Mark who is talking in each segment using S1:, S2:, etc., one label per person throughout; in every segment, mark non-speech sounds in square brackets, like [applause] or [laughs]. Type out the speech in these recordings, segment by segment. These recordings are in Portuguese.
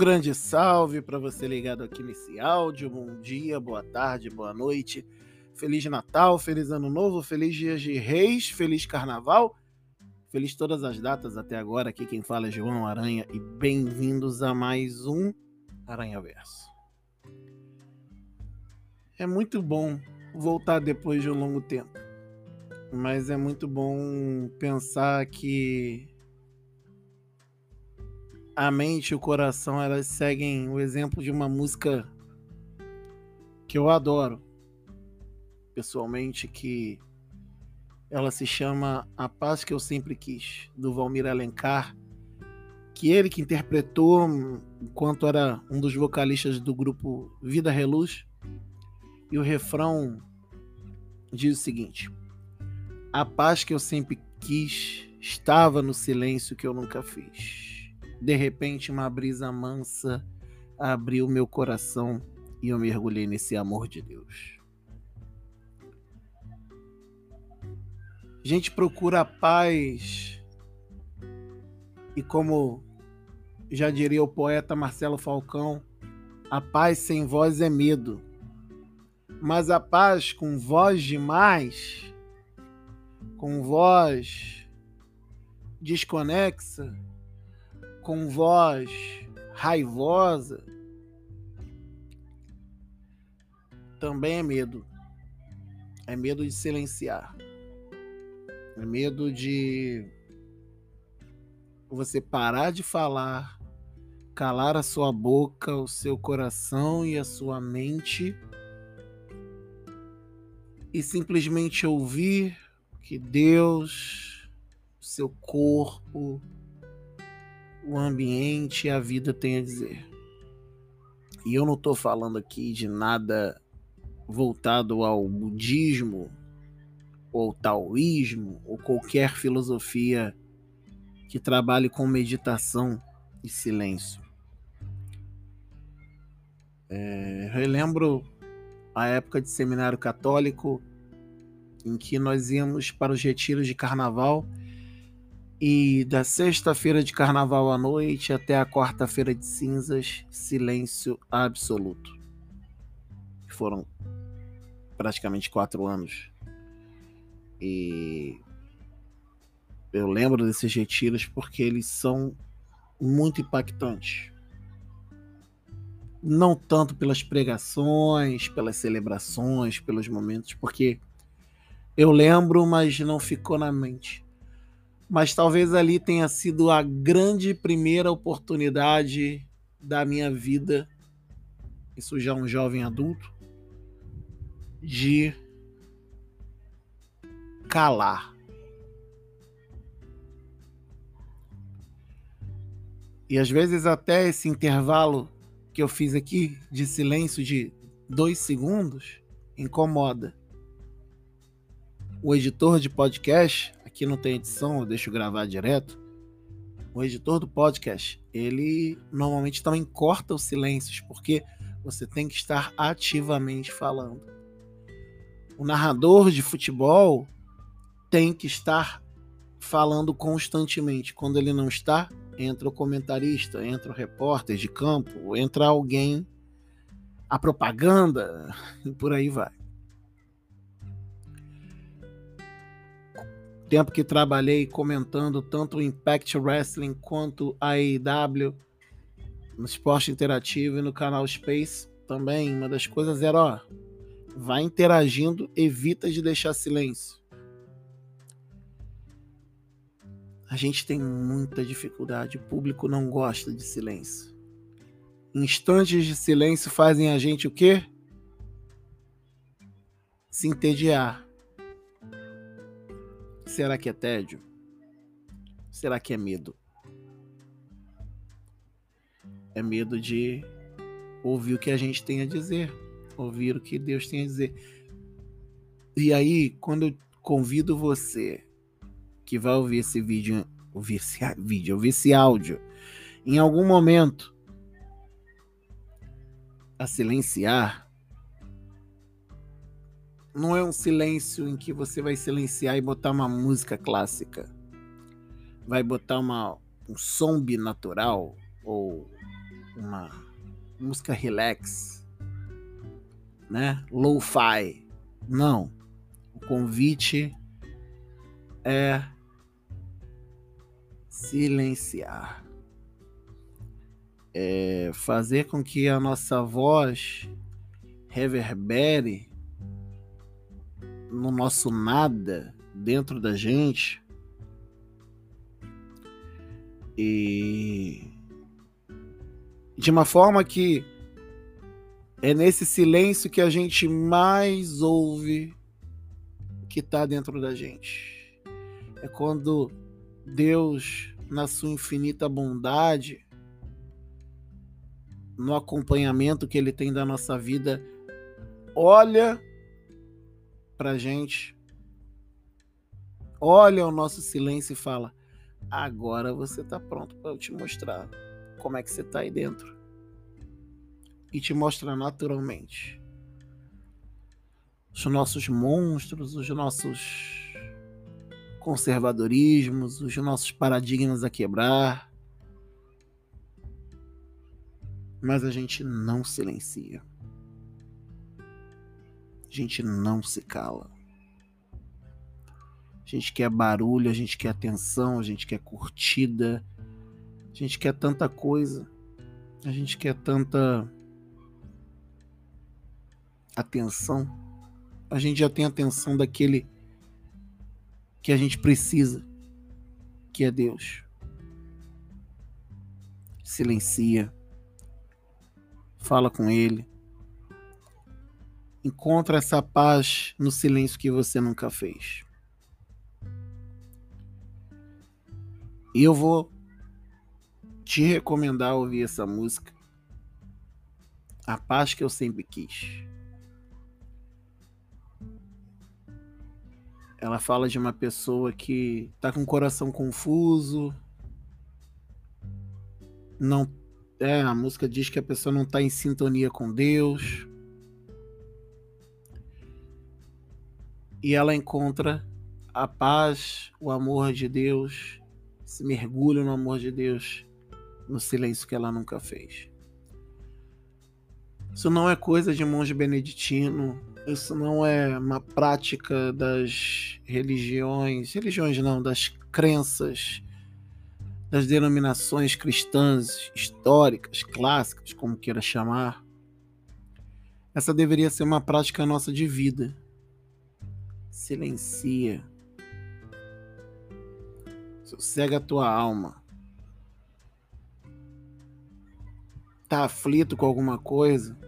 S1: grande salve para você ligado aqui nesse áudio. Bom dia, boa tarde, boa noite. Feliz Natal, feliz Ano Novo, feliz Dias de Reis, feliz Carnaval, feliz todas as datas até agora. Aqui quem fala é João Aranha e bem-vindos a mais um Aranha Verso. É muito bom voltar depois de um longo tempo, mas é muito bom pensar que a mente e o coração elas seguem o exemplo de uma música que eu adoro pessoalmente que ela se chama A Paz que eu sempre quis do Valmir Alencar que ele que interpretou enquanto era um dos vocalistas do grupo Vida Reluz e o refrão diz o seguinte A paz que eu sempre quis estava no silêncio que eu nunca fiz de repente, uma brisa mansa abriu meu coração e eu mergulhei nesse amor de Deus. A gente procura a paz e, como já diria o poeta Marcelo Falcão, a paz sem voz é medo. Mas a paz com voz demais, com voz desconexa, com voz raivosa, também é medo. É medo de silenciar. É medo de você parar de falar, calar a sua boca, o seu coração e a sua mente e simplesmente ouvir que Deus, seu corpo, o ambiente e a vida tem a dizer. E eu não estou falando aqui de nada voltado ao budismo ou taoísmo ou qualquer filosofia que trabalhe com meditação e silêncio. É, eu lembro a época de seminário católico em que nós íamos para os retiros de carnaval e da sexta-feira de carnaval à noite até a quarta-feira de cinzas, silêncio absoluto. Foram praticamente quatro anos. E eu lembro desses retiros porque eles são muito impactantes. Não tanto pelas pregações, pelas celebrações, pelos momentos, porque eu lembro, mas não ficou na mente mas talvez ali tenha sido a grande primeira oportunidade da minha vida, isso já um jovem adulto, de calar. E às vezes até esse intervalo que eu fiz aqui de silêncio de dois segundos incomoda. O editor de podcast aqui não tem edição, eu deixo gravar direto. O editor do podcast, ele normalmente também corta os silêncios, porque você tem que estar ativamente falando. O narrador de futebol tem que estar falando constantemente. Quando ele não está, entra o comentarista, entra o repórter de campo, entra alguém, a propaganda, [laughs] e por aí vai. Tempo que trabalhei comentando tanto o Impact Wrestling quanto a AEW no esporte interativo e no canal Space também, uma das coisas era, ó, vai interagindo, evita de deixar silêncio. A gente tem muita dificuldade, o público não gosta de silêncio. Instantes de silêncio fazem a gente o quê? Se entediar. Será que é tédio? Será que é medo? É medo de ouvir o que a gente tem a dizer, ouvir o que Deus tem a dizer. E aí, quando eu convido você que vai ouvir esse vídeo, ouvir esse vídeo, ouvir esse áudio, em algum momento a silenciar, não é um silêncio em que você vai silenciar e botar uma música clássica. Vai botar uma, um som binatural ou uma música relax, né? Lo-fi. Não. O convite é silenciar. É fazer com que a nossa voz reverbere no nosso nada dentro da gente e de uma forma que é nesse silêncio que a gente mais ouve que está dentro da gente. É quando Deus, na sua infinita bondade, no acompanhamento que Ele tem da nossa vida, olha para gente, olha o nosso silêncio e fala: agora você está pronto para eu te mostrar como é que você está aí dentro. E te mostra naturalmente. Os nossos monstros, os nossos conservadorismos, os nossos paradigmas a quebrar. Mas a gente não silencia. A gente não se cala. A gente quer barulho, a gente quer atenção, a gente quer curtida, a gente quer tanta coisa, a gente quer tanta atenção. A gente já tem atenção daquele que a gente precisa, que é Deus. Silencia, fala com Ele, encontra essa paz no silêncio que você nunca fez. E eu vou te recomendar ouvir essa música. A paz que eu sempre quis. Ela fala de uma pessoa que tá com o coração confuso. Não é, a música diz que a pessoa não tá em sintonia com Deus. E ela encontra a paz, o amor de Deus, se mergulha no amor de Deus no silêncio que ela nunca fez. Isso não é coisa de monge beneditino, isso não é uma prática das religiões, religiões não, das crenças, das denominações cristãs históricas, clássicas, como queira chamar. Essa deveria ser uma prática nossa de vida. Silencia. Sossega a tua alma. tá aflito com alguma coisa,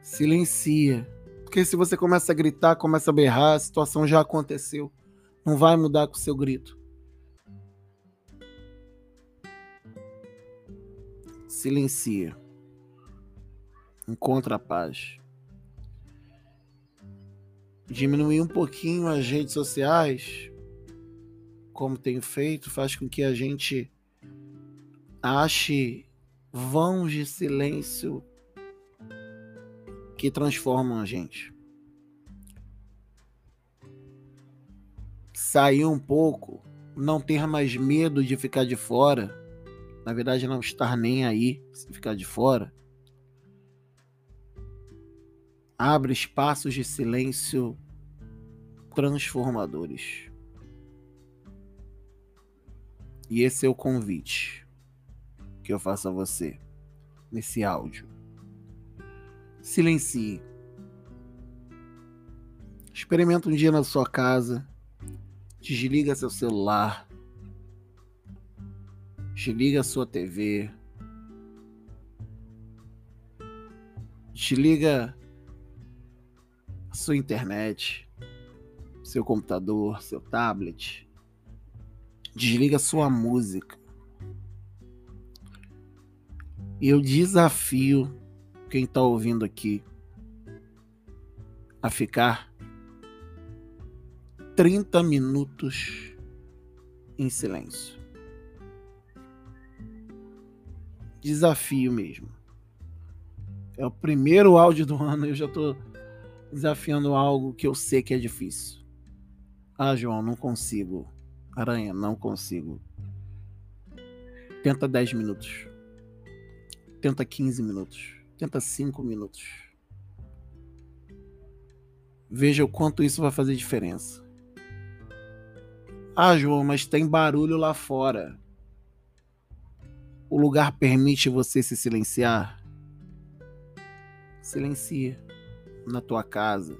S1: silencia. Porque se você começa a gritar, começa a berrar, a situação já aconteceu. Não vai mudar com o seu grito. Silencia. Encontra a paz. Diminuir um pouquinho as redes sociais, como tenho feito, faz com que a gente ache vãos de silêncio que transformam a gente. Sair um pouco, não ter mais medo de ficar de fora, na verdade, não estar nem aí se ficar de fora, abre espaços de silêncio transformadores. E esse é o convite que eu faço a você nesse áudio. Silencie. Experimenta um dia na sua casa. Desliga seu celular. Desliga sua TV. Desliga a sua internet, seu computador, seu tablet. Desliga sua música. E eu desafio quem está ouvindo aqui a ficar 30 minutos em silêncio. Desafio mesmo. É o primeiro áudio do [laughs] ano e eu já estou desafiando algo que eu sei que é difícil. Ah, João, não consigo. Aranha, não consigo. Tenta 10 minutos. tenta 15 minutos, tenta 5 minutos. Veja o quanto isso vai fazer diferença. Ah, João, mas tem barulho lá fora. O lugar permite você se silenciar? Silencia na tua casa,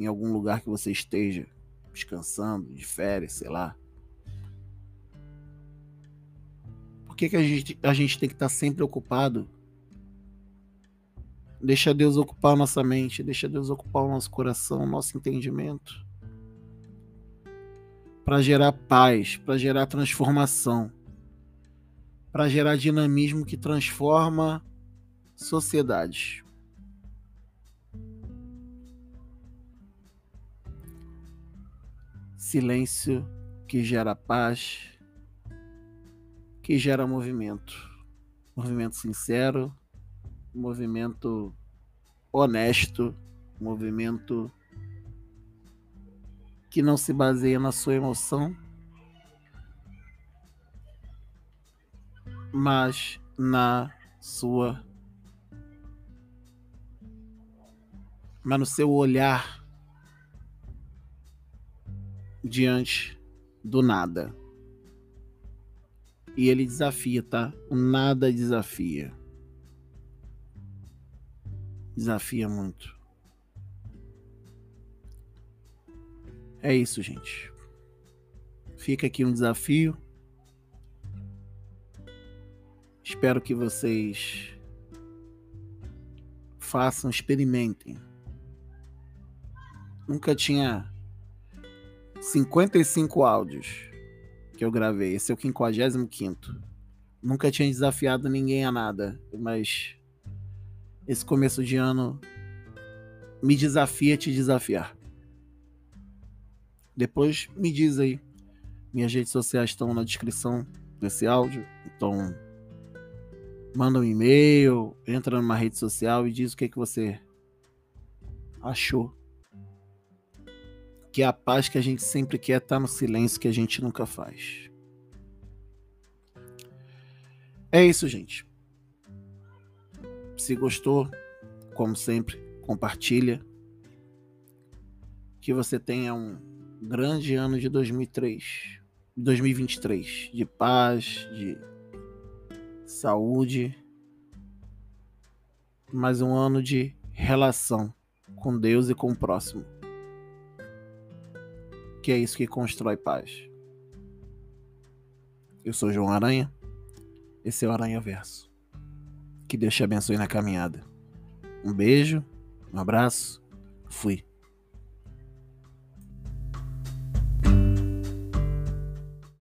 S1: em algum lugar que você esteja descansando, de férias, sei lá. Por que, que a, gente, a gente tem que estar sempre ocupado? Deixa Deus ocupar nossa mente, deixa Deus ocupar o nosso coração, nosso entendimento. Para gerar paz, para gerar transformação, para gerar dinamismo que transforma sociedades. Silêncio que gera paz, que gera movimento. Movimento sincero, movimento honesto, movimento que não se baseia na sua emoção, mas na sua mas no seu olhar diante do nada. E ele desafia, tá? O nada desafia. Desafia muito. É isso, gente. Fica aqui um desafio. Espero que vocês façam, experimentem. Nunca tinha 55 áudios que eu gravei. Esse é o 55. Nunca tinha desafiado ninguém a nada, mas esse começo de ano me desafia te desafiar. Depois me diz aí. Minhas redes sociais estão na descrição desse áudio. Então, manda um e-mail, entra numa rede social e diz o que, que você achou. Que a paz que a gente sempre quer está no silêncio que a gente nunca faz. É isso, gente. Se gostou, como sempre, compartilha. Que você tenha um grande ano de 2003, 2023, de paz, de saúde, mais um ano de relação com Deus e com o próximo. Que é isso que constrói paz. Eu sou João Aranha. Esse é o Aranha Verso. Que Deus te abençoe na caminhada. Um beijo, um abraço, fui.